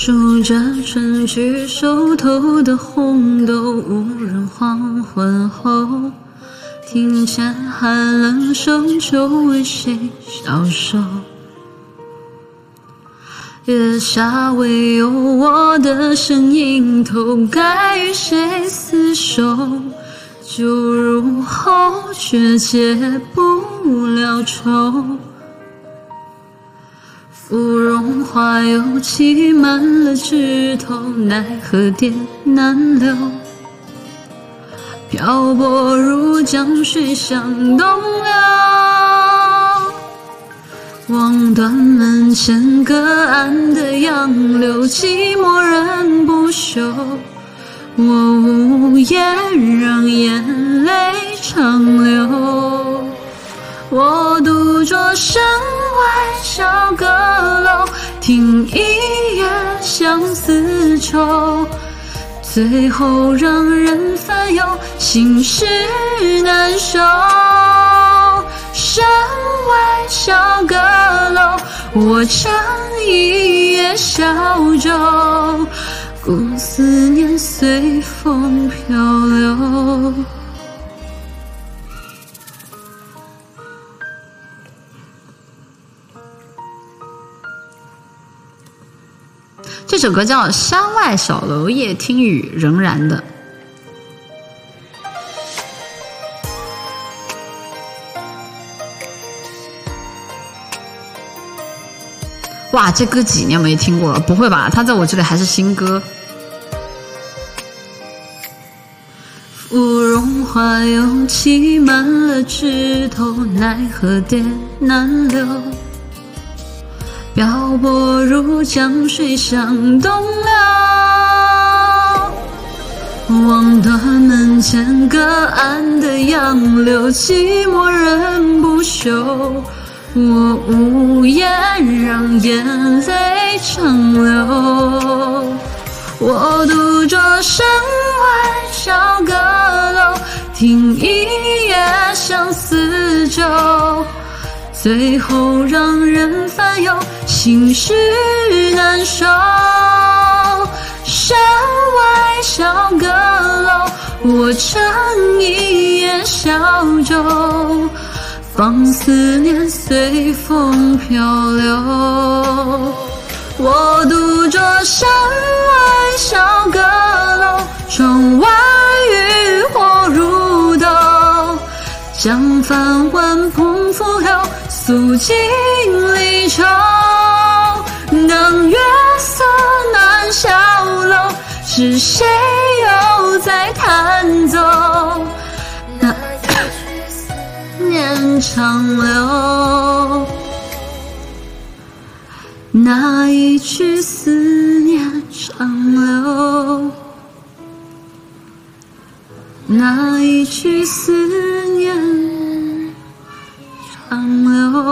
数着春去熟透的红豆，无人黄昏后，庭前寒冷深秋，为谁消瘦？月下唯有我的身影透，该与谁厮守？酒入喉，却解不了愁。芙蓉花又栖满了枝头，奈何蝶难留。漂泊如江水向东流，望断门前隔岸的杨柳，寂寞人不休。我无言，让眼泪长流。我独坐山外小阁，听一夜相思愁，最后让人烦忧，心事难收。山外小阁楼，我唱一夜小舟，故思念随风漂流。这首歌叫《山外小楼夜听雨》，仍然的。哇，这歌几年没听过了？不会吧？它在我这里还是新歌。芙蓉花又栖满了枝头，奈何蝶难留。漂泊如江水向东流，望断门前隔岸的杨柳，寂寞人不休。我无言，让眼泪长流。我独坐山外小阁楼，听一夜相思酒，最后让人烦忧，心事难收。山外小阁楼，我唱一夜小舟。放思念随风漂流，我独酌山外小将帆挽蓬拂柳，诉尽离愁。当月色暖小楼，是谁又在弹奏那一曲思？念长流，那一曲思念长流，那一曲思念长流。